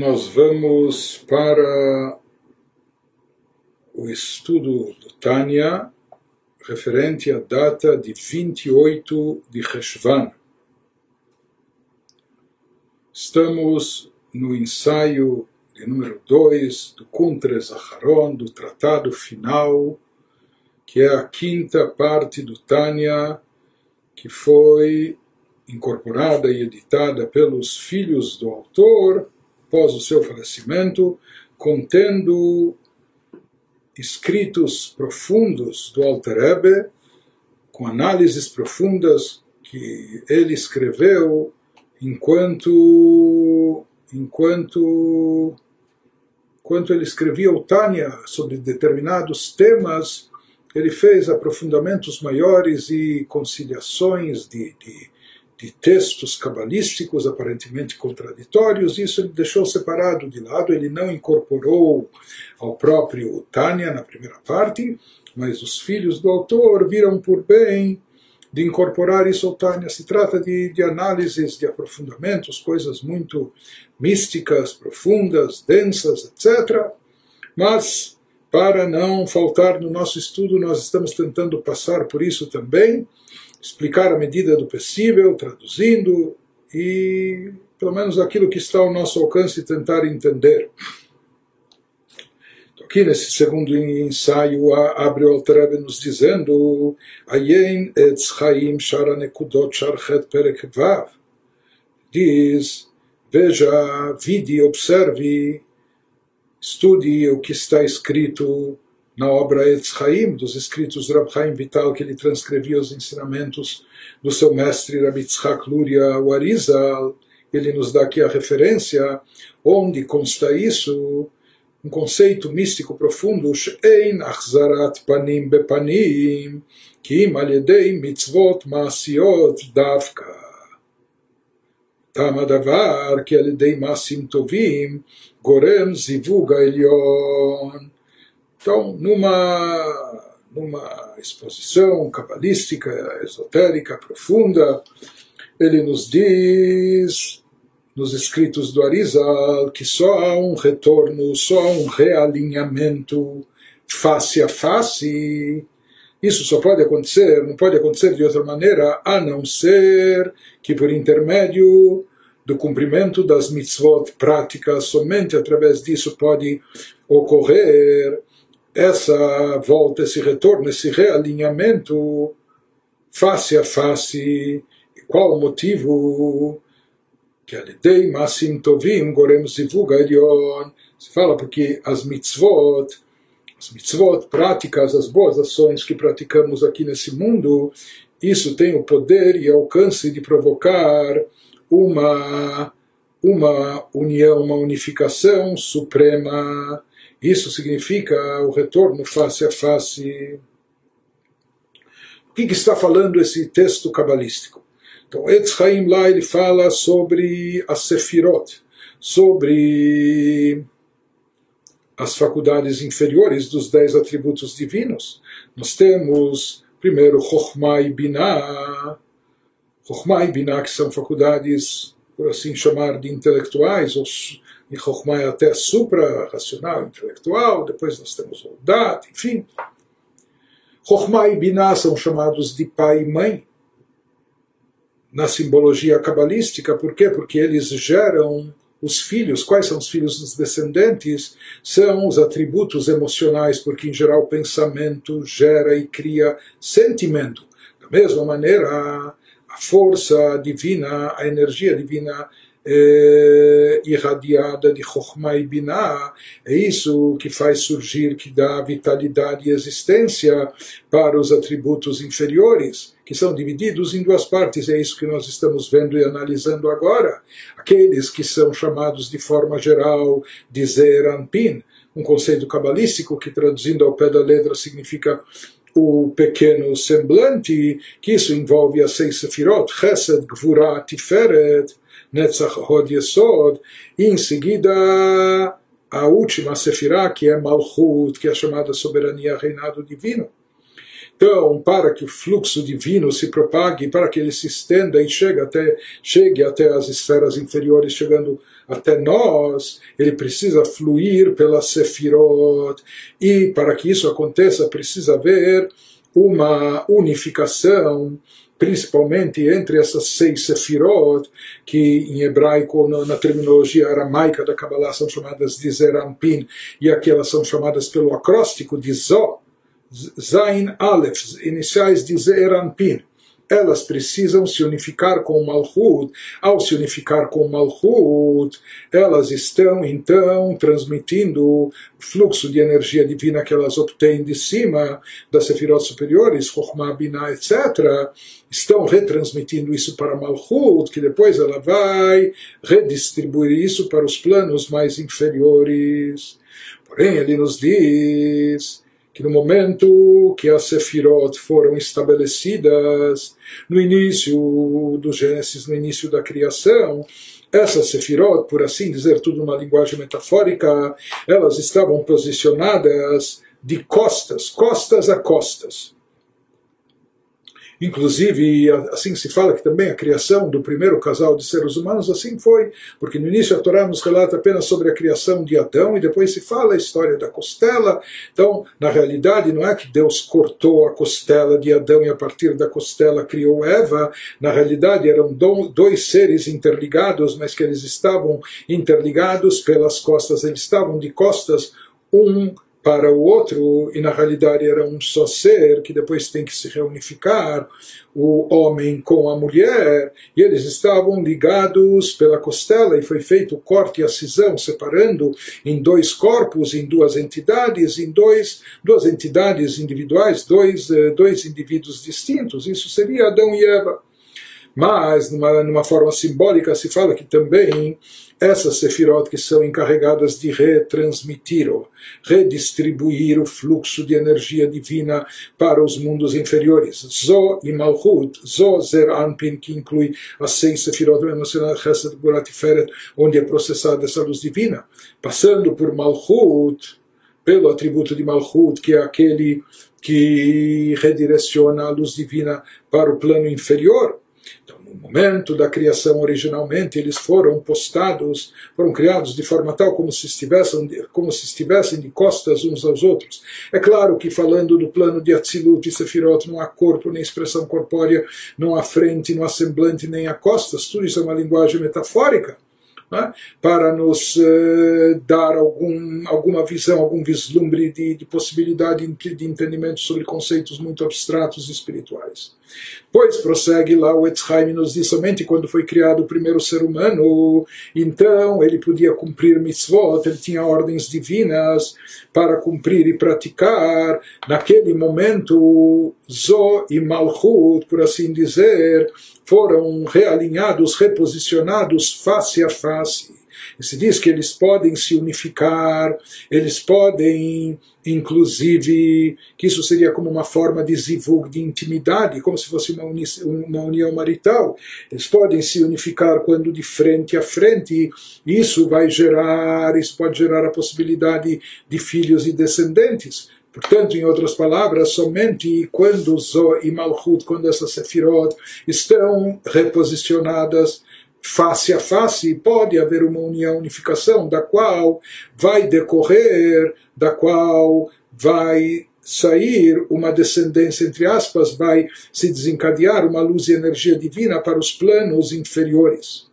nós vamos para o estudo do Tânia referente à data de 28 de Reshvan. Estamos no ensaio de número 2 do Kuntres Aharon, do tratado final, que é a quinta parte do Tânia, que foi incorporada e editada pelos filhos do autor após o seu falecimento, contendo escritos profundos do Alter Rebbe, com análises profundas que ele escreveu enquanto enquanto enquanto ele escrevia o Tânia sobre determinados temas, ele fez aprofundamentos maiores e conciliações de, de de textos cabalísticos aparentemente contraditórios, isso ele deixou separado de lado, ele não incorporou ao próprio Tânia na primeira parte, mas os filhos do autor viram por bem de incorporar isso ao Tânia. Se trata de, de análises, de aprofundamentos, coisas muito místicas, profundas, densas, etc. Mas, para não faltar no nosso estudo, nós estamos tentando passar por isso também explicar à medida do possível, traduzindo e, pelo menos, aquilo que está ao nosso alcance, tentar entender. Então, aqui nesse segundo ensaio, abre o nos dizendo Ayen etz shara nekudot sharchet perek vav. Diz, veja, vide, observe, estude o que está escrito na obra Etz Chaim, dos escritos do Rab Chaim Vital, que ele transcrevia os ensinamentos do seu mestre Rabbi Tzchak Luria Warizal, ele nos dá aqui a referência, onde consta isso, um conceito místico profundo, Shein Achzarat Panim Bepanim, Kim Aledei Mitzvot Maasiot Davka. Tam הדבר כי על ידי מעשים טובים גורם זיווג העליון então, numa, numa exposição cabalística, esotérica, profunda, ele nos diz, nos escritos do Arizal, que só há um retorno, só há um realinhamento face a face. Isso só pode acontecer, não pode acontecer de outra maneira, a não ser que por intermédio do cumprimento das mitzvot práticas, somente através disso pode ocorrer essa volta, esse retorno, esse realinhamento face a face. Qual o motivo? Que alidei masim tovim gorem zivug. Se fala porque as mitzvot, as mitzvot práticas, as boas ações que praticamos aqui nesse mundo, isso tem o poder e alcance de provocar uma uma união, uma unificação suprema isso significa o retorno face a face. O que, que está falando esse texto cabalístico? Então, Etz lá ele fala sobre as Sefirot, sobre as faculdades inferiores dos dez atributos divinos. Nós temos, primeiro, Chokhmah e Binah. Chokhmah e Binah, que são faculdades, por assim chamar, de intelectuais, ou e Chokhmah é até supra-racional, intelectual, depois nós temos o Dat, enfim. Chokhmah e Binah são chamados de pai e mãe na simbologia cabalística, por quê? Porque eles geram os filhos, quais são os filhos dos descendentes? São os atributos emocionais, porque em geral o pensamento gera e cria sentimento. Da mesma maneira, a força divina, a energia divina é, irradiada de Chokhmah e Binah, é isso que faz surgir, que dá vitalidade e existência para os atributos inferiores, que são divididos em duas partes, é isso que nós estamos vendo e analisando agora. Aqueles que são chamados de forma geral de Zeranpin, um conceito cabalístico que traduzindo ao pé da letra significa o pequeno semblante, que isso envolve as seis sefirot, Chesed, Gvura, Tiferet, Netzach Hod Yesod, e em seguida a última Sefirah, que é Malchut, que é chamada soberania, reinado divino. Então, para que o fluxo divino se propague, para que ele se estenda e chegue até, chegue até as esferas inferiores, chegando até nós, ele precisa fluir pela Sefirot. E para que isso aconteça, precisa haver uma unificação principalmente entre essas seis sefirot, que em hebraico, na, terminologia aramaica da Kabbalah, são chamadas de Zerampin, e aqui elas são chamadas pelo acróstico de Zó, Zain Aleph, iniciais de Zerampin elas precisam se unificar com o Malchut. Ao se unificar com o Malchut, elas estão então transmitindo o fluxo de energia divina que elas obtêm de cima das sefirot superiores, Chokhmah, Binah, etc. Estão retransmitindo isso para Malchut, que depois ela vai redistribuir isso para os planos mais inferiores. Porém, ele nos diz que no momento que as Sefirot foram estabelecidas, no início do Gênesis, no início da criação, essas Sefirot, por assim dizer, tudo numa linguagem metafórica, elas estavam posicionadas de costas, costas a costas. Inclusive, assim se fala que também a criação do primeiro casal de seres humanos assim foi, porque no início a Torá nos relata apenas sobre a criação de Adão e depois se fala a história da costela. Então, na realidade, não é que Deus cortou a costela de Adão e a partir da costela criou Eva. Na realidade, eram dois seres interligados, mas que eles estavam interligados pelas costas, eles estavam de costas um para o outro, e na realidade era um só ser que depois tem que se reunificar, o homem com a mulher, e eles estavam ligados pela costela, e foi feito o corte e a cisão, separando em dois corpos, em duas entidades, em dois, duas entidades individuais, dois, eh, dois indivíduos distintos. Isso seria Adão e Eva. Mas, numa, numa forma simbólica, se fala que também essas sefirot que são encarregadas de retransmitir, redistribuir o fluxo de energia divina para os mundos inferiores. Zo e Malchut, Zo Zer Anpin, que inclui as seis sefirot emocional Chesed Gurat onde é processada essa luz divina. Passando por Malchut, pelo atributo de Malchut, que é aquele que redireciona a luz divina para o plano inferior, momento da criação originalmente eles foram postados, foram criados de forma tal como se estivessem, como se estivessem de costas uns aos outros. É claro que falando do plano de Atzilut e Sefirot não há corpo nem expressão corpórea, não há frente, não há semblante nem há costas, tudo isso é uma linguagem metafórica. Né? para nos uh, dar algum, alguma visão, algum vislumbre de, de possibilidade de entendimento sobre conceitos muito abstratos e espirituais. Pois prossegue lá o Etzheim nos diz somente quando foi criado o primeiro ser humano, então ele podia cumprir mitzvot, ele tinha ordens divinas para cumprir e praticar. Naquele momento, Zo e Malchut, por assim dizer, foram realinhados, reposicionados face a face. Se diz que eles podem se unificar, eles podem, inclusive, que isso seria como uma forma de zivug, de intimidade, como se fosse uma, uni uma união marital. Eles podem se unificar quando de frente a frente, isso vai gerar, isso pode gerar a possibilidade de filhos e descendentes. Portanto, em outras palavras, somente quando Zo e Malchut, quando essas Sefirot estão reposicionadas face a face, pode haver uma união, unificação, da qual vai decorrer, da qual vai sair uma descendência, entre aspas, vai se desencadear uma luz e energia divina para os planos inferiores.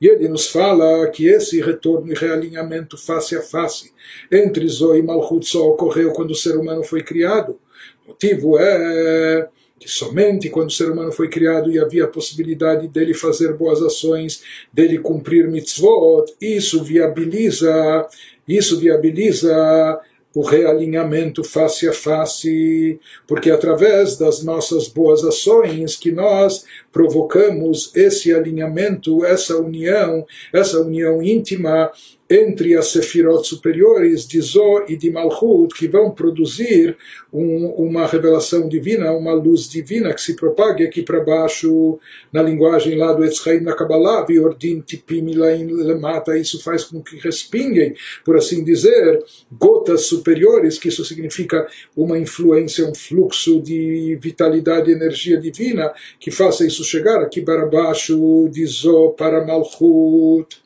E ele nos fala que esse retorno e realinhamento face a face entre Zoe e Malchut só ocorreu quando o ser humano foi criado. O motivo é que somente quando o ser humano foi criado e havia a possibilidade dele fazer boas ações, dele cumprir mitzvot, isso viabiliza, isso viabiliza o realinhamento face a face, porque através das nossas boas ações que nós provocamos esse alinhamento, essa união, essa união íntima entre as sefirot superiores de Zó e de Malchut, que vão produzir um, uma revelação divina, uma luz divina que se propague aqui para baixo, na linguagem lá do Etzraim na Kabbalah, Viordin Tipim Lemata, isso faz com que respinguem, por assim dizer, gotas superiores, que isso significa uma influência, um fluxo de vitalidade e energia divina, que faça isso chegar aqui para baixo de Zó para Malchut.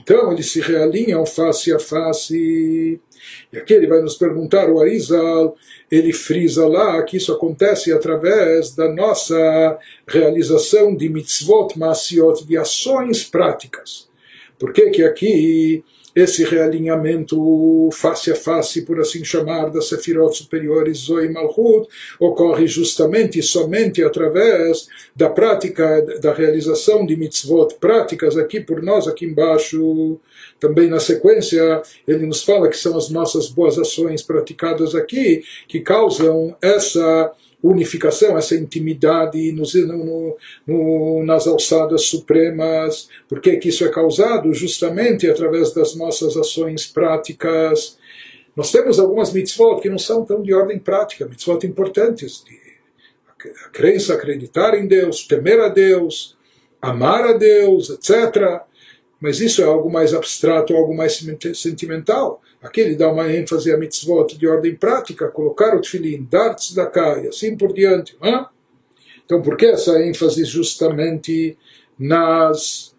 Então eles se realinham face a face. E aqui ele vai nos perguntar, o Arizal, ele frisa lá que isso acontece através da nossa realização de mitzvot maasiot, de ações práticas. Por que que aqui esse realinhamento face a face, por assim chamar, das sefirot superiores Zoe Malchut, ocorre justamente somente através da prática, da realização de mitzvot práticas aqui por nós, aqui embaixo. Também na sequência, ele nos fala que são as nossas boas ações praticadas aqui que causam essa unificação, essa intimidade no, no, no, nas alçadas supremas. Por que, que isso é causado? Justamente através das nossas ações práticas. Nós temos algumas mitzvot que não são tão de ordem prática, mitzvot importantes, de a crença, acreditar em Deus, temer a Deus, amar a Deus, etc. Mas isso é algo mais abstrato, algo mais sentimental. Aqui ele dá uma ênfase a mitzvot de ordem prática, colocar o tefilim, dar tzedakah e assim por diante. Hein? Então, por que essa ênfase justamente nas,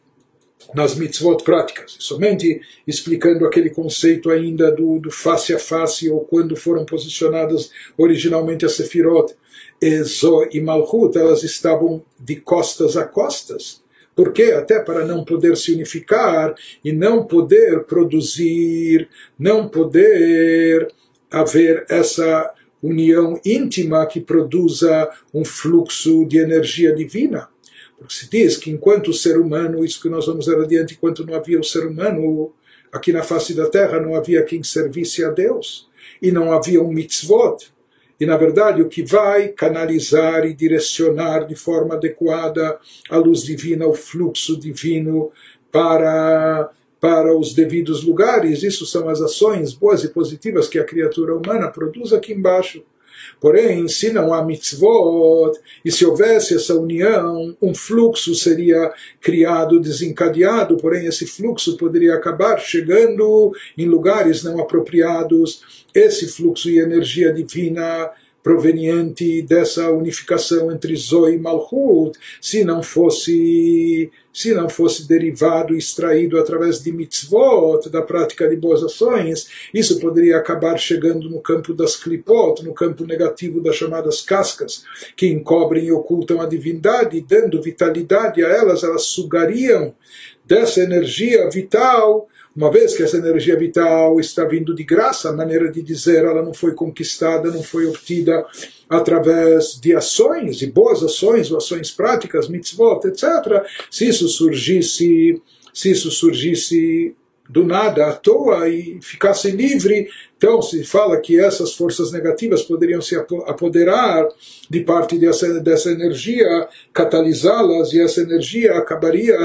nas mitzvot práticas? Somente explicando aquele conceito ainda do, do face a face, ou quando foram posicionadas originalmente as sefirot, Ezo e Malchut, elas estavam de costas a costas porque até para não poder se unificar e não poder produzir, não poder haver essa união íntima que produza um fluxo de energia divina. Porque se diz que enquanto o ser humano, isso que nós vamos ver adiante, enquanto não havia o ser humano aqui na face da terra, não havia quem servisse a Deus. E não havia um mitzvot e, na verdade, o que vai canalizar e direcionar de forma adequada a luz divina, o fluxo divino para, para os devidos lugares, isso são as ações boas e positivas que a criatura humana produz aqui embaixo. Porém, se não há mitzvot, e se houvesse essa união, um fluxo seria criado, desencadeado, porém esse fluxo poderia acabar chegando em lugares não apropriados. Esse fluxo e energia divina proveniente dessa unificação entre Zoe e Malchut, se não fosse se não fosse derivado extraído através de mitzvot, da prática de boas ações, isso poderia acabar chegando no campo das klipot, no campo negativo das chamadas cascas, que encobrem e ocultam a divindade, dando vitalidade a elas, elas sugariam dessa energia vital uma vez que essa energia vital está vindo de graça, a maneira de dizer, ela não foi conquistada, não foi obtida através de ações, de boas ações, ou ações práticas, mitzvot, etc. Se isso surgisse, se isso surgisse do nada, à toa, e ficasse livre, então se fala que essas forças negativas poderiam se apoderar de parte dessa, dessa energia, catalisá-las, e essa energia acabaria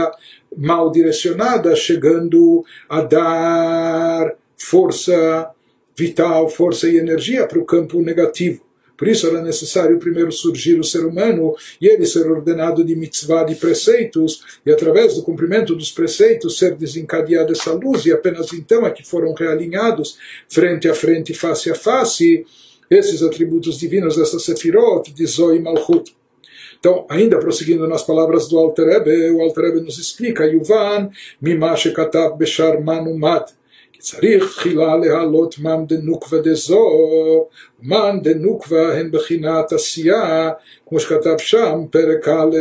mal direcionada, chegando a dar força vital, força e energia para o campo negativo. Por isso era necessário primeiro surgir o ser humano e ele ser ordenado de mitzvah, de preceitos, e através do cumprimento dos preceitos ser desencadeada essa luz, e apenas então é que foram realinhados frente a frente, face a face, esses atributos divinos dessa Sefirot, de Zoe Malchut. Então, ainda prosseguindo nas palavras do Alter Rebbe, o Alter Rebbe nos explica, Yuvan, mima shekatav beshar manumat, צריך תחילה להעלות מן דנוקבה דזו, מן דנוקבה הן בחינת עשייה, כמו שכתב שם, פרק א'.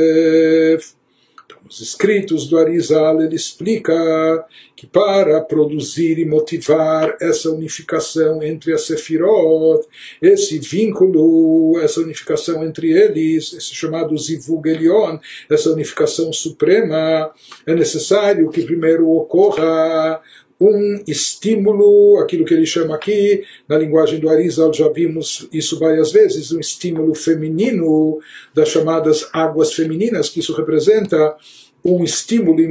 Os escritos do Arizal ele explica que para produzir e motivar essa unificação entre as Sefirot, esse vínculo, essa unificação entre eles, esse chamado Zivug Elion, essa unificação suprema, é necessário que primeiro ocorra um estímulo, aquilo que ele chama aqui, na linguagem do Arizal, já vimos isso várias vezes, um estímulo feminino das chamadas águas femininas, que isso representa um estímulo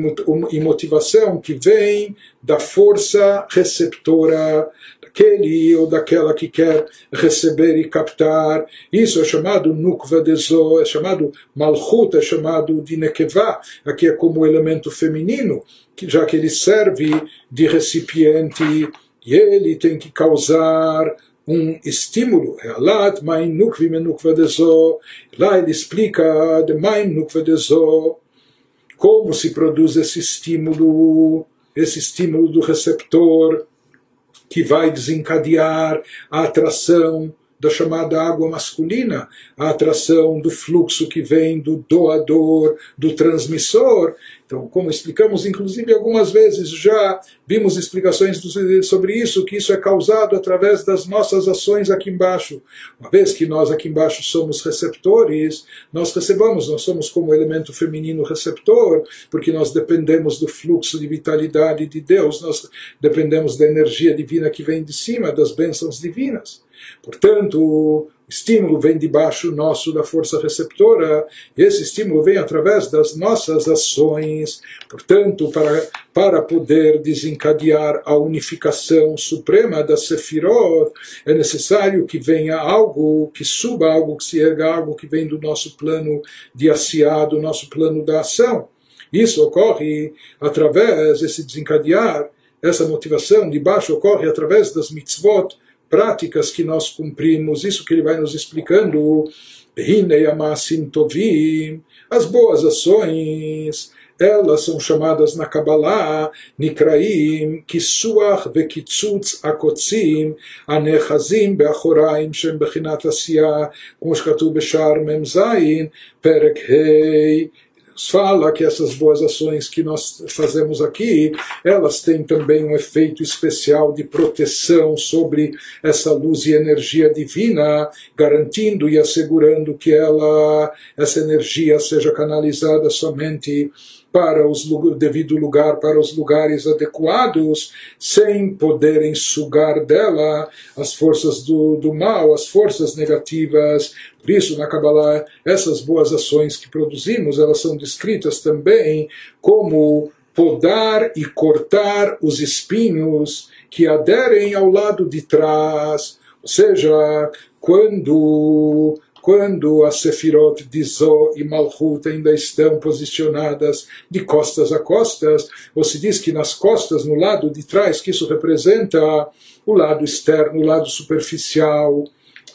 e motivação que vem da força receptora daquele ou daquela que quer receber e captar. Isso é chamado Nukva de Zo, é chamado Malchut, é chamado de Nekevá, aqui é como elemento feminino, já que ele serve de recipiente e ele tem que causar um estímulo. Realat Main Nukvi Menukva de Zo. Lá ele explica de Main Nukva de Zo como se produz esse estímulo, esse estímulo do receptor que vai desencadear a atração da chamada água masculina, a atração do fluxo que vem do doador, do transmissor. Então, como explicamos, inclusive, algumas vezes já vimos explicações sobre isso, que isso é causado através das nossas ações aqui embaixo. Uma vez que nós aqui embaixo somos receptores, nós recebamos, nós somos como elemento feminino receptor, porque nós dependemos do fluxo de vitalidade de Deus, nós dependemos da energia divina que vem de cima, das bênçãos divinas. Portanto, o estímulo vem debaixo nosso da força receptora, e esse estímulo vem através das nossas ações. Portanto, para, para poder desencadear a unificação suprema da Sefirot, é necessário que venha algo, que suba algo, que se erga algo que vem do nosso plano de Asiá, do nosso plano da ação. Isso ocorre através, esse desencadear, essa motivação de baixo ocorre através das mitzvot, práticas que nós cumprimos, isso que ele vai nos explicando, as boas ações, elas são chamadas na Kabbalah Nikraim Kisuach Vekitzutz Akotzim Anechazim Beachoraim Shem Bechinat Asiyah como escatu Beshar Memzain Perek Hei fala que essas boas ações que nós fazemos aqui, elas têm também um efeito especial de proteção sobre essa luz e energia divina, garantindo e assegurando que ela, essa energia seja canalizada somente para o devido lugar, para os lugares adequados, sem poderem sugar dela as forças do, do mal, as forças negativas. Por isso, na Kabbalah, essas boas ações que produzimos, elas são descritas também como podar e cortar os espinhos que aderem ao lado de trás. Ou seja, quando quando as Sefirot de e Malchut ainda estão posicionadas de costas a costas, ou se diz que nas costas, no lado de trás, que isso representa o lado externo, o lado superficial,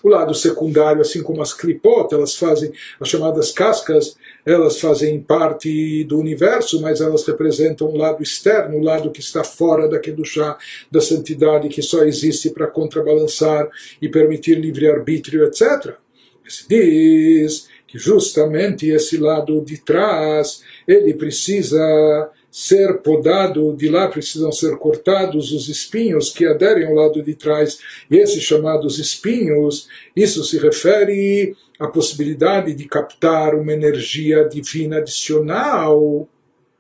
o lado secundário, assim como as clipot, elas fazem as chamadas cascas, elas fazem parte do universo, mas elas representam o lado externo, o lado que está fora daquele chá da santidade que só existe para contrabalançar e permitir livre-arbítrio, etc se diz que justamente esse lado de trás ele precisa ser podado, de lá precisam ser cortados os espinhos que aderem ao lado de trás, e esses chamados espinhos, isso se refere à possibilidade de captar uma energia divina adicional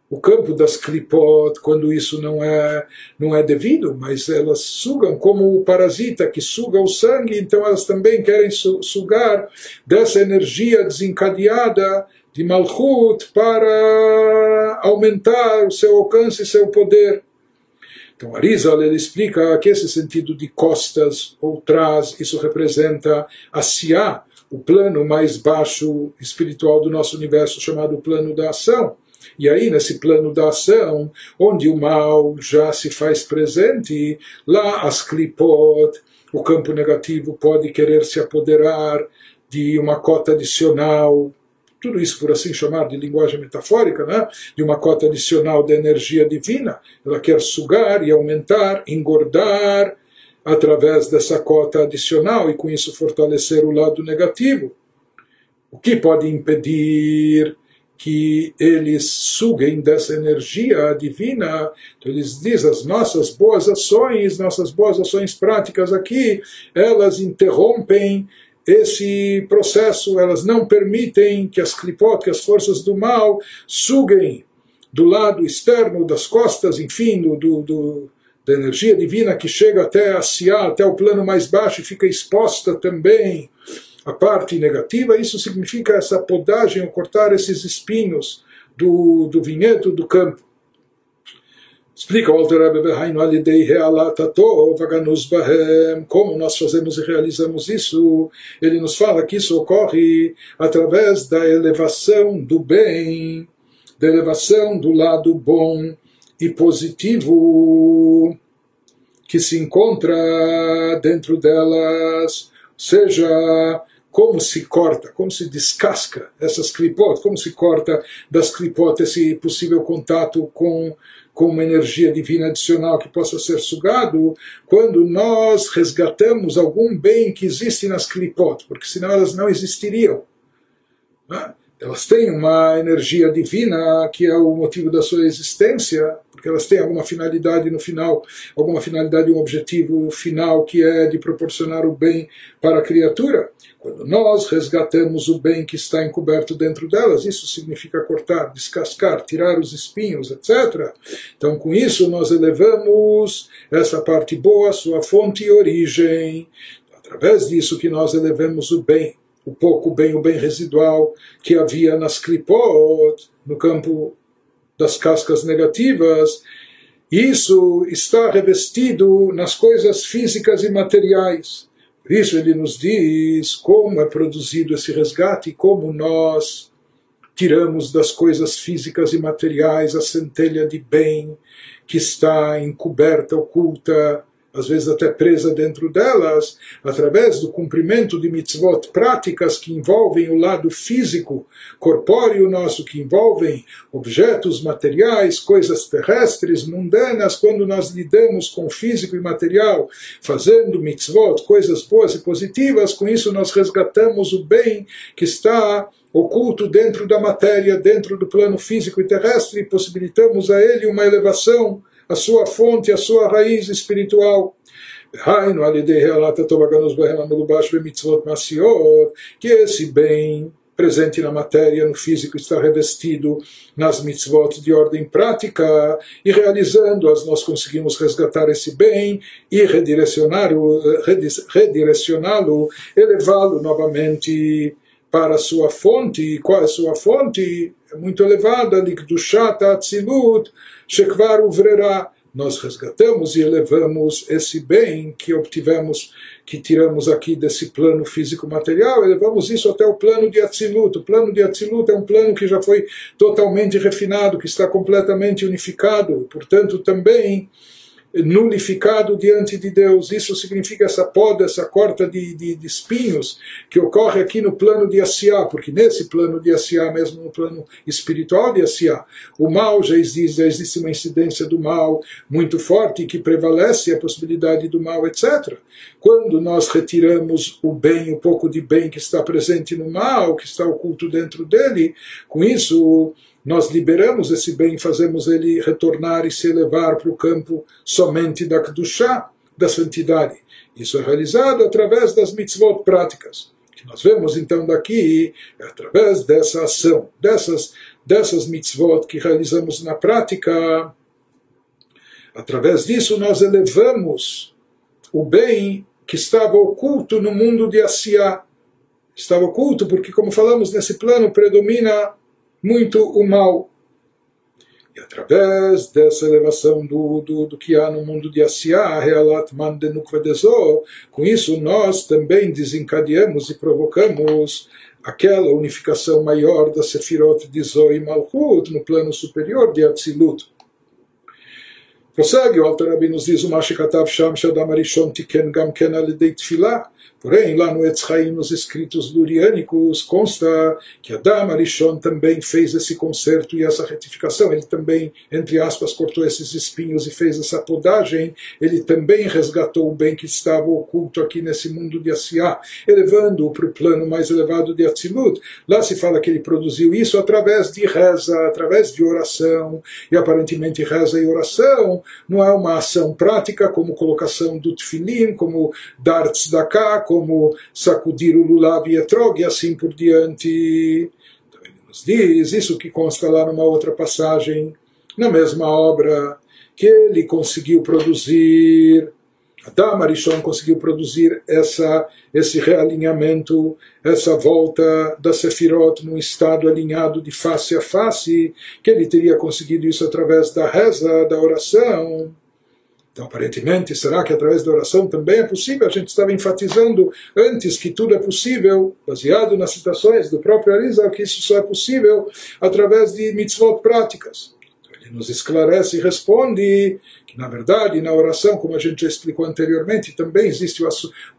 o campo das clipot, quando isso não é, não é devido, mas elas sugam como o parasita que suga o sangue, então elas também querem sugar dessa energia desencadeada de Malchut para aumentar o seu alcance e seu poder. Então Arizal ele explica que esse sentido de costas ou trás, isso representa a Siá, o plano mais baixo espiritual do nosso universo chamado plano da ação e aí, nesse plano da ação, onde o mal já se faz presente, lá as clipot, o campo negativo pode querer se apoderar de uma cota adicional, tudo isso por assim chamar de linguagem metafórica, né? de uma cota adicional da energia divina. Ela quer sugar e aumentar, engordar através dessa cota adicional e com isso fortalecer o lado negativo. O que pode impedir que eles suguem dessa energia divina. Então eles dizem, as nossas boas ações, nossas boas ações práticas aqui, elas interrompem esse processo, elas não permitem que as clipot, que as forças do mal, suguem do lado externo das costas, enfim, do, do, da energia divina que chega até a Siá, até o plano mais baixo e fica exposta também à parte negativa, isso significa essa podagem, ou cortar esses espinhos do, do vinhedo, do campo. Explica o Rebbe Bahem, como nós fazemos e realizamos isso. Ele nos fala que isso ocorre através da elevação do bem, da elevação do lado bom e positivo que se encontra dentro delas, seja como se corta, como se descasca essas clipot, como se corta das clipot esse possível contato com, com uma energia divina adicional que possa ser sugado, quando nós resgatamos algum bem que existe nas clipot, porque senão elas não existiriam. Né? Elas têm uma energia divina que é o motivo da sua existência, porque elas têm alguma finalidade no final, alguma finalidade, um objetivo final que é de proporcionar o bem para a criatura. Quando nós resgatamos o bem que está encoberto dentro delas, isso significa cortar, descascar, tirar os espinhos, etc. Então, com isso, nós elevamos essa parte boa, sua fonte e origem. Através disso que nós elevamos o bem, o pouco bem, o bem residual que havia nas clipot, no campo das cascas negativas, isso está revestido nas coisas físicas e materiais. Por isso ele nos diz como é produzido esse resgate e como nós tiramos das coisas físicas e materiais a centelha de bem que está encoberta, oculta às vezes até presa dentro delas, através do cumprimento de mitzvot práticas que envolvem o lado físico, corpóreo nosso, que envolvem objetos materiais, coisas terrestres, mundanas, quando nós lidamos com físico e material, fazendo mitzvot, coisas boas e positivas, com isso nós resgatamos o bem que está oculto dentro da matéria, dentro do plano físico e terrestre, e possibilitamos a ele uma elevação a sua fonte, a sua raiz espiritual. Que esse bem presente na matéria, no físico, está revestido nas mitzvot de ordem prática, e realizando-as nós conseguimos resgatar esse bem e redirecioná-lo, elevá-lo novamente para a sua fonte. Qual é a sua fonte? É muito elevada, Likdushat Atzilut, Shekvar Uvrera. Nós resgatamos e elevamos esse bem que obtivemos, que tiramos aqui desse plano físico-material, elevamos isso até o plano de Atzilut. O plano de Atzilut é um plano que já foi totalmente refinado, que está completamente unificado. Portanto, também nulificado diante de Deus. Isso significa essa poda, essa corta de, de, de espinhos que ocorre aqui no plano de Asiá, porque nesse plano de Asiá, mesmo no plano espiritual de Asiá, o mal já existe, já existe uma incidência do mal muito forte que prevalece a possibilidade do mal, etc. Quando nós retiramos o bem, o pouco de bem que está presente no mal, que está oculto dentro dele, com isso nós liberamos esse bem, fazemos ele retornar e se elevar para o campo somente da Kedushá, da santidade. Isso é realizado através das mitzvot práticas. Que nós vemos então daqui, é através dessa ação, dessas, dessas mitzvot que realizamos na prática, através disso nós elevamos o bem que estava oculto no mundo de Asiá. Estava oculto porque, como falamos, nesse plano predomina muito o mal. E através dessa elevação do, do, do que há no mundo de Asiá, Realat Mandenukvadezo, com isso nós também desencadeamos e provocamos aquela unificação maior da Sefirot de Zoe e Malchut no plano superior de Atzilut. Prossegue, o Alter Rabbi nos diz o Mashikatav Sham Arishon Tiken Gam Ken Alidei Porém, lá no Etzraim, nos escritos luriânicos, consta que Adam Arishon também fez esse conserto e essa retificação. Ele também, entre aspas, cortou esses espinhos e fez essa podagem. Ele também resgatou o bem que estava oculto aqui nesse mundo de Asiá, elevando-o para o plano mais elevado de Atzilut. Lá se fala que ele produziu isso através de reza, através de oração. E aparentemente reza e oração não é uma ação prática como colocação do tefilim, como dar como sacudir o lulav e etrog e assim por diante. Então ele nos diz isso que consta lá numa outra passagem, na mesma obra, que ele conseguiu produzir Adam Arishon conseguiu produzir essa, esse realinhamento, essa volta da Sefirot num estado alinhado de face a face, que ele teria conseguido isso através da reza, da oração. Então, aparentemente, será que através da oração também é possível? A gente estava enfatizando antes que tudo é possível, baseado nas citações do próprio Arizal, que isso só é possível através de mitzvot práticas. Ele nos esclarece e responde na verdade, na oração, como a gente já explicou anteriormente, também existe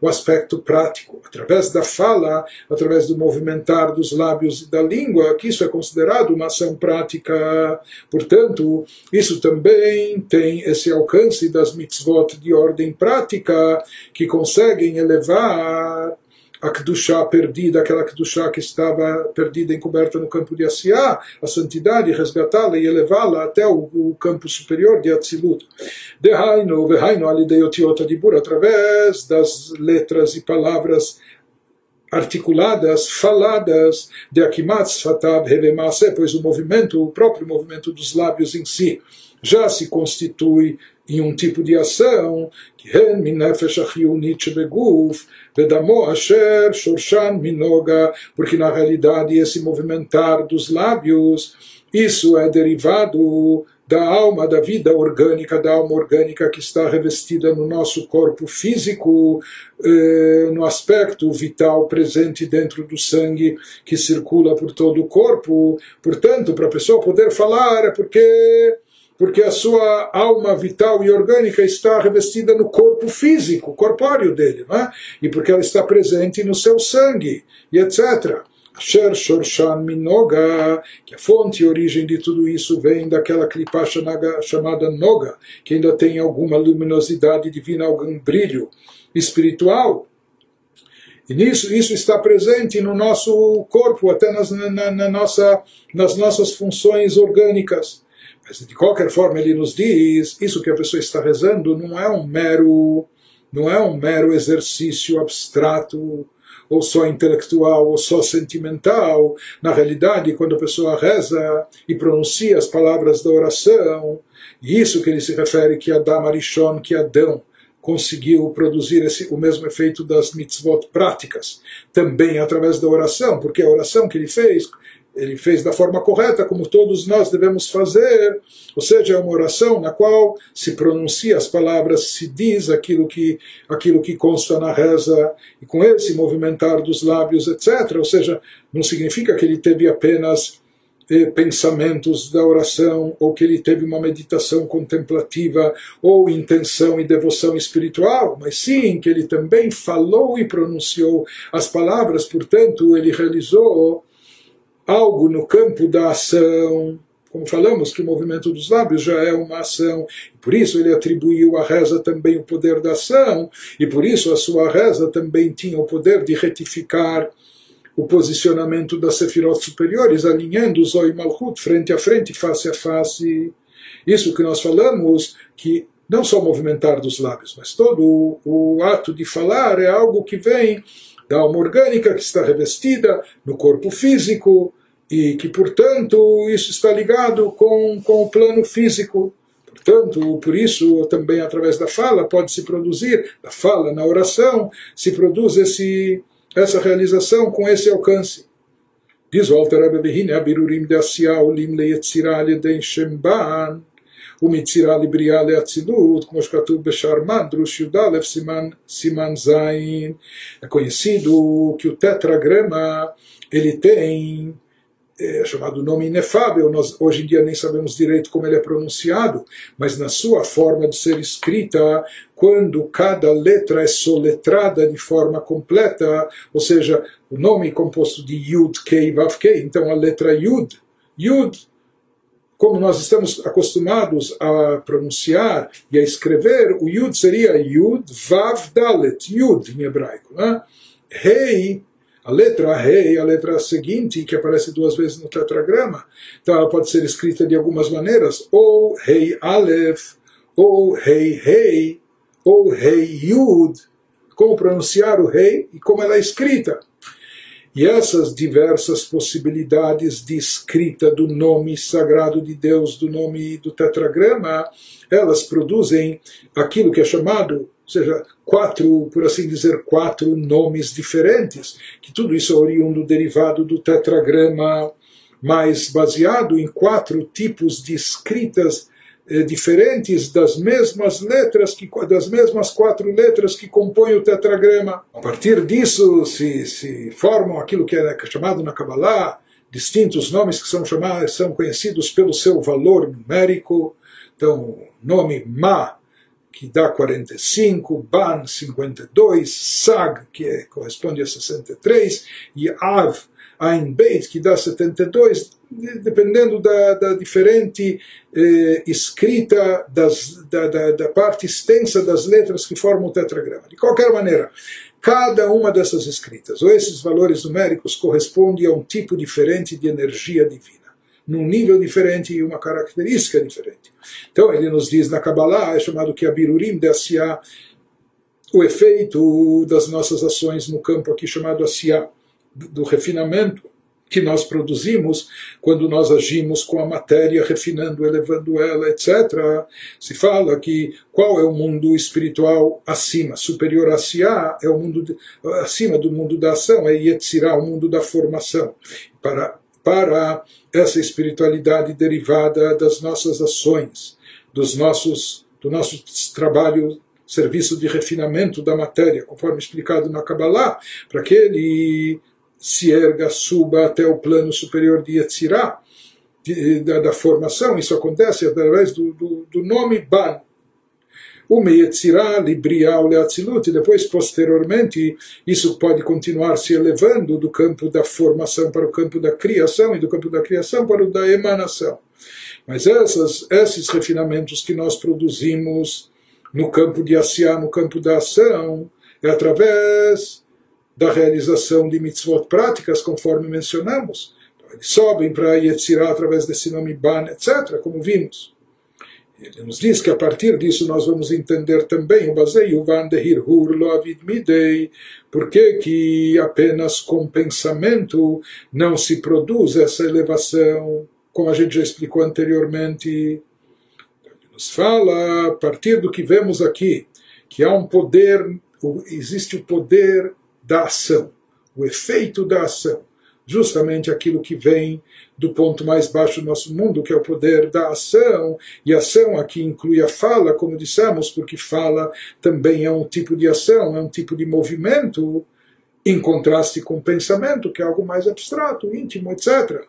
o aspecto prático. Através da fala, através do movimentar dos lábios e da língua, que isso é considerado uma ação prática. Portanto, isso também tem esse alcance das mitzvot de ordem prática, que conseguem elevar a Kedushá perdida, aquela Kedushá que estava perdida, encoberta no campo de Asiá, a santidade, resgatá-la e elevá-la até o, o, campo superior de Atzilut. Dehainu, vehainu alideotiota dibur, através das letras e palavras articuladas, faladas, de Akimatz Fatav Hevemase, pois o movimento, o próprio movimento dos lábios em si, já se constitui em um tipo de ação que hen min nefesh achiyunit shebeguf vedamo asher shorshan minoga porque na realidade esse movimentar dos lábios isso é derivado da alma, da vida orgânica, da alma orgânica que está revestida no nosso corpo físico, eh, no aspecto vital presente dentro do sangue que circula por todo o corpo. Portanto, para a pessoa poder falar é porque porque a sua alma vital e orgânica está revestida no corpo físico, corpóreo dele, não é? e porque ela está presente no seu sangue, e etc. Asher Shorshan Minoga, que a fonte e origem de tudo isso vem daquela clipa chamada Noga, que ainda tem alguma luminosidade divina, algum brilho espiritual. E nisso, isso está presente no nosso corpo, até nas, na, na nossa, nas nossas funções orgânicas. De qualquer forma ele nos diz, isso que a pessoa está rezando não é um mero, não é um mero exercício abstrato ou só intelectual ou só sentimental. Na realidade, quando a pessoa reza e pronuncia as palavras da oração, isso que ele se refere que Adam Arishon, que Adão conseguiu produzir esse, o mesmo efeito das mitzvot práticas, também através da oração, porque a oração que ele fez ele fez da forma correta, como todos nós devemos fazer, ou seja, é uma oração na qual se pronuncia as palavras, se diz aquilo que, aquilo que consta na reza, e com esse movimentar dos lábios, etc. Ou seja, não significa que ele teve apenas eh, pensamentos da oração, ou que ele teve uma meditação contemplativa, ou intenção e devoção espiritual, mas sim que ele também falou e pronunciou as palavras, portanto, ele realizou algo no campo da ação. Como falamos que o movimento dos lábios já é uma ação, por isso ele atribuiu à reza também o poder da ação, e por isso a sua reza também tinha o poder de retificar o posicionamento das sefirot superiores, alinhando os Zoi Malchut frente a frente, face a face. Isso que nós falamos, que não só movimentar dos lábios, mas todo o, o ato de falar é algo que vem da alma orgânica que está revestida no corpo físico, e que, portanto, isso está ligado com, com o plano físico. Portanto, por isso, também através da fala, pode se produzir, da fala, na oração, se produz esse, essa realização com esse alcance. Diz o Alter Rebbe Behine, Abirurim de Asiya, Olim Leyetzirah Aleden Shemban, ומיצירה לבריאה לאצילות, כמו שכתוב בשרמן, דרוש י"א, סימן, סימן זין. É conhecido que o tetragrama ele tem é chamado nome inefável, nós hoje em dia nem sabemos direito como ele é pronunciado, mas na sua forma de ser escrita, quando cada letra é soletrada de forma completa, ou seja, o nome composto de Yud, Kei, Vav, Kei, então a letra Yud, Yud, como nós estamos acostumados a pronunciar e a escrever, o Yud seria Yud, Vav, Dalet, Yud em hebraico. Né? Rei a letra rei, a letra seguinte, que aparece duas vezes no tetragrama, então ela pode ser escrita de algumas maneiras, ou rei Aleph, ou rei rei, ou rei Yud, como pronunciar o rei e como ela é escrita. E essas diversas possibilidades de escrita do nome sagrado de Deus, do nome do tetragrama, elas produzem aquilo que é chamado, ou seja, quatro, por assim dizer, quatro nomes diferentes, que tudo isso é oriundo derivado do tetragrama, mas baseado em quatro tipos de escritas eh, diferentes das mesmas letras, que, das mesmas quatro letras que compõem o tetragrama. A partir disso se, se formam aquilo que é chamado na Kabbalah, distintos nomes que são chamados, são conhecidos pelo seu valor numérico. Então, nome Ma, que dá 45, Ban 52, Sag, que é, corresponde a 63, e Av, Ain Beit, que dá 72, dependendo da, da diferente eh, escrita das, da, da, da, parte extensa das letras que formam o tetragrama. De qualquer maneira, cada uma dessas escritas, ou esses valores numéricos, corresponde a um tipo diferente de energia divina, num nível diferente e uma característica diferente. Então, ele nos diz na Kabbalah, é chamado que Abirurim de Asiá, o efeito das nossas ações no campo aqui chamado Asiá, do refinamento, que nós produzimos quando nós agimos com a matéria, refinando, elevando ela, etc. Se fala que qual é o mundo espiritual acima, superior a Siá, é o mundo de, acima do mundo da ação, é Yetzirah, o mundo da formação. Para, para essa espiritualidade derivada das nossas ações, dos nossos, do nosso trabalho serviço de refinamento da matéria, conforme explicado na Kabbalah, para que ele se erga, suba até o plano superior de Yetzirah, da, da, formação, isso acontece através do, do, do nome Ban. O Yetzirah, Libriah, Leatzilut, depois, posteriormente, isso pode continuar se elevando do campo da formação para o campo da criação, e do campo da criação para o da emanação. Mas essas, esses refinamentos que nós produzimos no campo de Asiá, no campo da ação, é através da realização de mitzvot práticas, conforme mencionamos. Eles sobem para Yetzirah através desse nome Ban, etc., como vimos. Ele nos diz que a partir disso nós vamos entender também o baseio Van de Hirhur Loavid Midei, porque que apenas com pensamento não se produz essa elevação, como a gente já explicou anteriormente. Ele nos fala, a partir do que vemos aqui, que há um poder, existe o poder da ação, o efeito da ação, justamente aquilo que vem do ponto mais baixo do nosso mundo, que é o poder da ação, e ação aqui inclui a fala, como dissemos, porque fala também é um tipo de ação, é um tipo de movimento, em contraste com o pensamento, que é algo mais abstrato, íntimo, etc.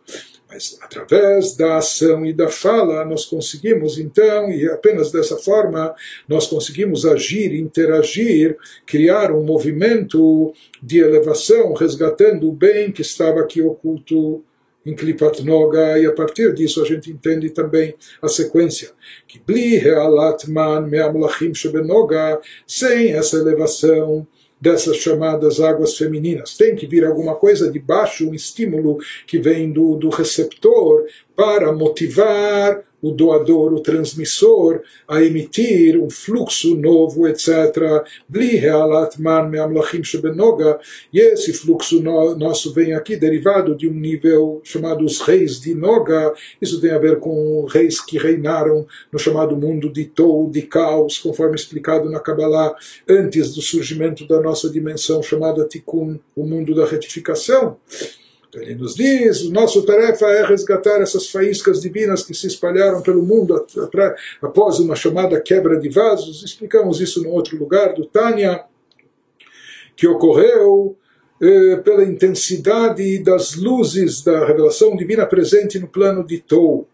Mas através da ação e da fala nós conseguimos então, e apenas dessa forma, nós conseguimos agir, interagir, criar um movimento de elevação, resgatando o bem que estava aqui oculto em Klipat Noga, e a partir disso a gente entende também a sequência. Que Bli Healatman Meamlachim Shebenoga, sem essa elevação, dessas chamadas águas femininas. Tem que vir alguma coisa de baixo, um estímulo que vem do, do receptor para motivar o doador, o transmissor, a emitir um fluxo novo, etc. E esse fluxo no, nosso vem aqui derivado de um nível chamado os reis de Noga. Isso tem a ver com reis que reinaram no chamado mundo de Tou, de caos, conforme explicado na Kabbalah, antes do surgimento da nossa dimensão chamada Tikkun, o mundo da retificação. Ele nos diz: nossa tarefa é resgatar essas faíscas divinas que se espalharam pelo mundo após uma chamada quebra de vasos. Explicamos isso no outro lugar do Tânia, que ocorreu eh, pela intensidade das luzes da revelação divina presente no plano de Tou,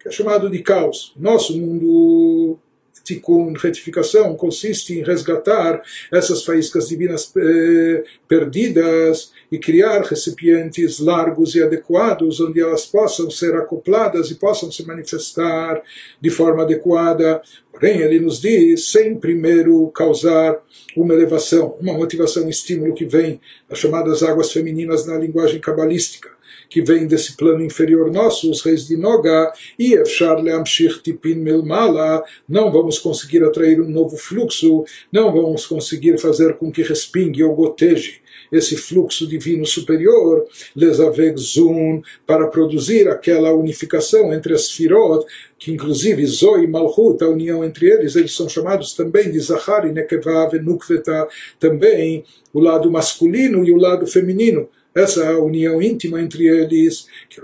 que é chamado de caos. Nosso mundo tikkun, retificação, consiste em resgatar essas faíscas divinas eh, perdidas e criar recipientes largos e adequados onde elas possam ser acopladas e possam se manifestar de forma adequada. Porém, ele nos diz, sem primeiro causar uma elevação, uma motivação, um estímulo que vem das chamadas águas femininas na linguagem cabalística que vem desse plano inferior nosso, os reis de Noga, e Efshar Leamshich Tipin Milmala, não vamos conseguir atrair um novo fluxo, não vamos conseguir fazer com que respingue ou goteje esse fluxo divino superior, lesaveg zun, para produzir aquela unificação entre as firot, que inclusive Zoe e Malchut, a união entre eles, eles são chamados também de Zahar e Nekevah e Nukveta, também o lado masculino e o lado feminino essa união íntima entre eles, que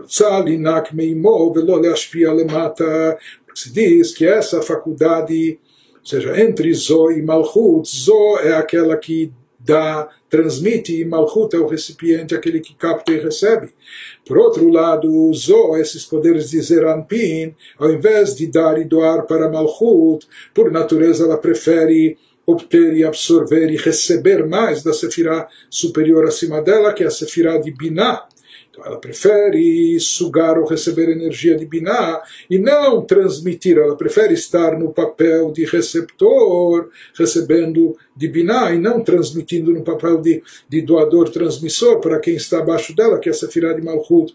se diz que essa faculdade, ou seja, entre Zo e Malchut, Zo é aquela que dá, transmite, e Malchut é o recipiente, aquele que capta e recebe. Por outro lado, Zo, esses poderes de Zeranpin, ao invés de dar e doar para Malchut, por natureza ela prefere obter e absorver e receber mais da Sefirah superior acima dela, que é a Sefirah de Binah. Então ela prefere sugar ou receber energia de Binah e não transmitir, ela prefere estar no papel de receptor, recebendo de Binah e não transmitindo no papel de, de doador-transmissor para quem está abaixo dela, que é a Sefirah de Malchut.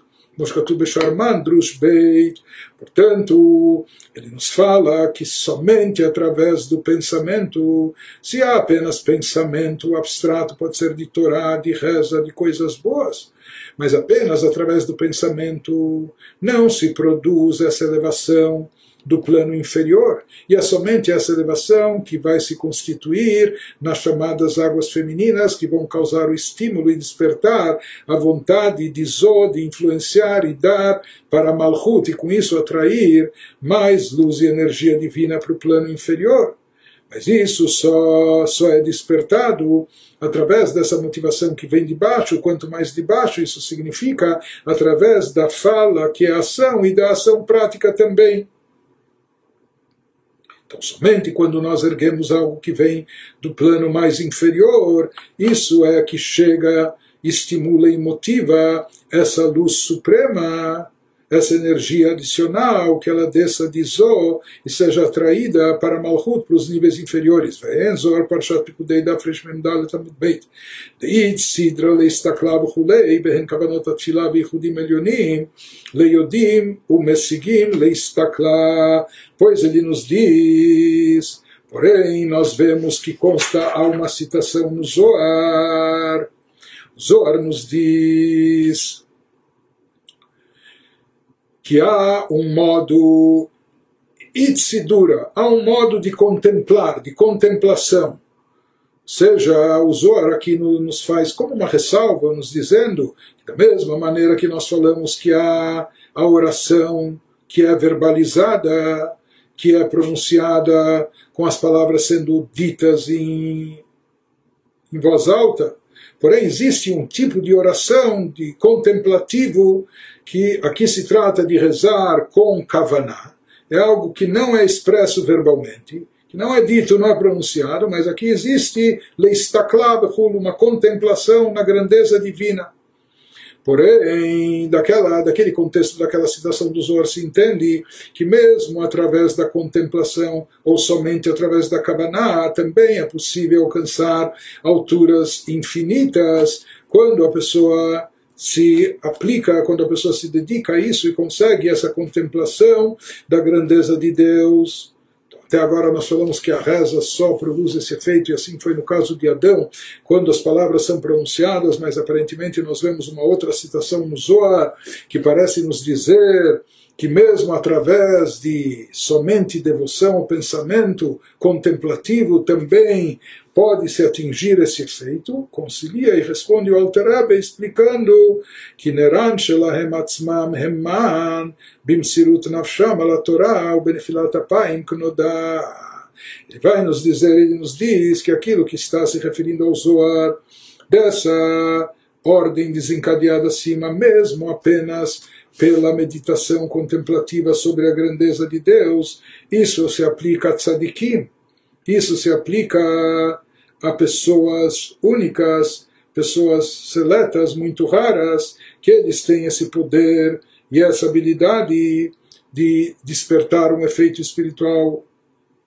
Portanto, ele nos fala que somente através do pensamento, se há apenas pensamento abstrato, pode ser de Torá, de reza, de coisas boas, mas apenas através do pensamento não se produz essa elevação do plano inferior. E é somente essa elevação que vai se constituir nas chamadas águas femininas, que vão causar o estímulo e despertar a vontade de Zó de influenciar e dar para Malchut, e com isso atrair mais luz e energia divina para o plano inferior. Mas isso só, só é despertado através dessa motivação que vem de baixo. Quanto mais de baixo, isso significa através da fala, que é ação, e da ação prática também. Então, somente quando nós erguemos algo que vem do plano mais inferior, isso é que chega, estimula e motiva essa luz suprema essa energia adicional, que ela desça de Zó e seja atraída para Malchut, para os níveis inferiores. Ve'enzor, Parshat Pikudei, da Freshmem Dalet Amud Beit. De'it, Sidra, Leistaklav, Hulei, Behen Kavanot Atfilah, Beichudim Elionim, Leiodim, Umesigim, Leistaklah. Pois ele nos diz... Porém, nós vemos que consta há uma citação no Zoar. Zoar nos diz que há um modo itsidura, há um modo de contemplar, de contemplação. Seja, o Zohar aqui nos faz como uma ressalva, nos dizendo que da mesma maneira que nós falamos que há a oração que é verbalizada, que é pronunciada com as palavras sendo ditas em, em voz alta, porém existe um tipo de oração de contemplativo que aqui se trata de rezar com kavaná, é algo que não é expresso verbalmente, que não é dito, não é pronunciado, mas aqui existe uma contemplação na grandeza divina. Porém, daquela, daquele contexto, daquela citação do Zohar, se entende que mesmo através da contemplação, ou somente através da Kabbalah, também é possível alcançar alturas infinitas quando a pessoa se aplica quando a pessoa se dedica a isso e consegue essa contemplação da grandeza de Deus. Até agora nós falamos que a reza só produz esse efeito, e assim foi no caso de Adão, quando as palavras são pronunciadas, mas aparentemente nós vemos uma outra citação no Zohar que parece nos dizer que mesmo através de somente devoção ao pensamento contemplativo também pode-se atingir esse efeito, concilia e responde o Alter explicando que Neran Shelahem Atzmam Hemman Bimsirut Nafsham Ala Torah Benefilat Apayim Knodá ele vai nos dizer, ele nos diz que aquilo que está se referindo ao Zoar, dessa ordem desencadeada acima, mesmo apenas pela meditação contemplativa sobre a grandeza de Deus, isso se aplica a tzadikim, isso se aplica a pessoas únicas, pessoas seletas, muito raras, que eles têm esse poder e essa habilidade de despertar um efeito espiritual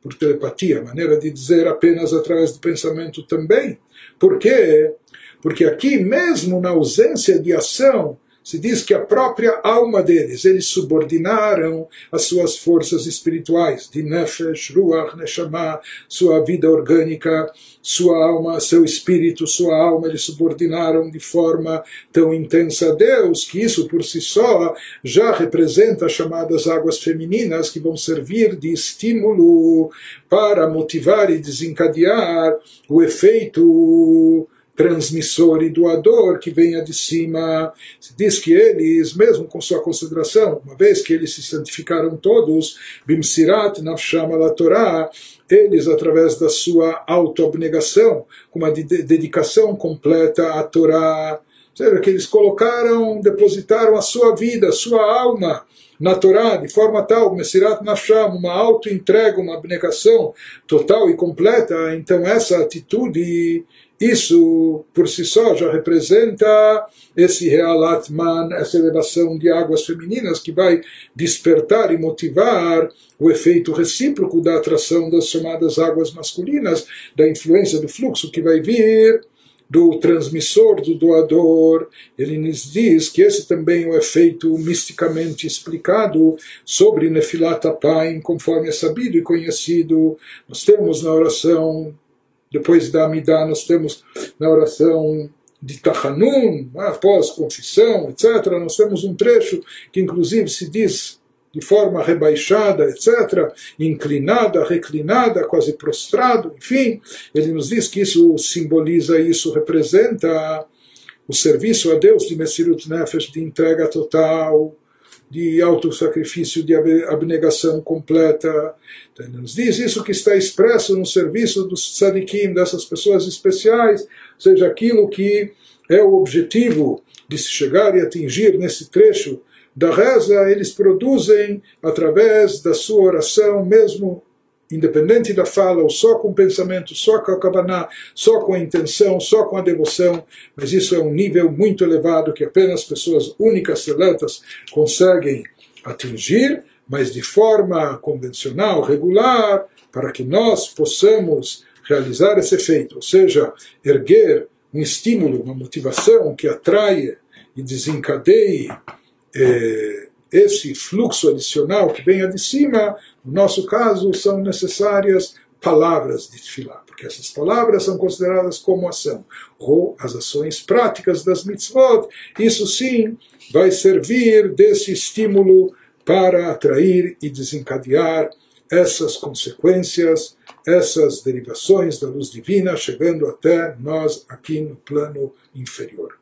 por telepatia, maneira de dizer apenas através do pensamento também. Por quê? Porque aqui, mesmo na ausência de ação, se diz que a própria alma deles, eles subordinaram as suas forças espirituais, de Nefesh, Ruach, Neshama, sua vida orgânica, sua alma, seu espírito, sua alma, eles subordinaram de forma tão intensa a Deus, que isso por si só já representa as chamadas águas femininas, que vão servir de estímulo para motivar e desencadear o efeito transmissor e doador que venha de cima. Se diz que eles, mesmo com sua consideração, uma vez que eles se santificaram todos, Bimsirat Nafsham ala Torah, eles, através da sua autoabnegação, com uma dedicação completa à Torá, seja, que eles colocaram, depositaram a sua vida, a sua alma na Torá, de forma tal, Mesirat Nafsham, uma auto-entrega, uma abnegação total e completa, então essa atitude isso, por si só, já representa esse Realatman, essa elevação de águas femininas que vai despertar e motivar o efeito recíproco da atração das chamadas águas masculinas, da influência do fluxo que vai vir do transmissor, do doador. Ele nos diz que esse também é o efeito misticamente explicado sobre Nefilat Apaim, conforme é sabido e conhecido. Nós temos na oração depois da Amidá, nós temos na oração de Tachanun, após confissão, etc. Nós temos um trecho que, inclusive, se diz de forma rebaixada, etc., inclinada, reclinada, quase prostrado, enfim, ele nos diz que isso simboliza, isso representa o serviço a Deus de Messirut Nefesh, de entrega total, de autossacrifício, de abnegação completa. Então, ele nos diz isso que está expresso no serviço dos tzadikim, dessas pessoas especiais, seja aquilo que é o objetivo de se chegar e atingir nesse trecho da reza, eles produzem através da sua oração, mesmo independente da fala, ou só com o pensamento, só com a kavaná, só com a intenção, só com a devoção, mas isso é um nível muito elevado que apenas pessoas únicas, seletas, conseguem atingir, mas de forma convencional, regular, para que nós possamos realizar esse efeito, ou seja, erguer um estímulo, uma motivação que atraia e desencadeie eh, esse fluxo adicional que venha de cima, no nosso caso, são necessárias palavras de tefilá, porque essas palavras são consideradas como ação, ou as ações práticas das mitzvot, isso sim vai servir desse estímulo para atrair e desencadear essas consequências, essas derivações da luz divina, chegando até nós aqui no plano inferior.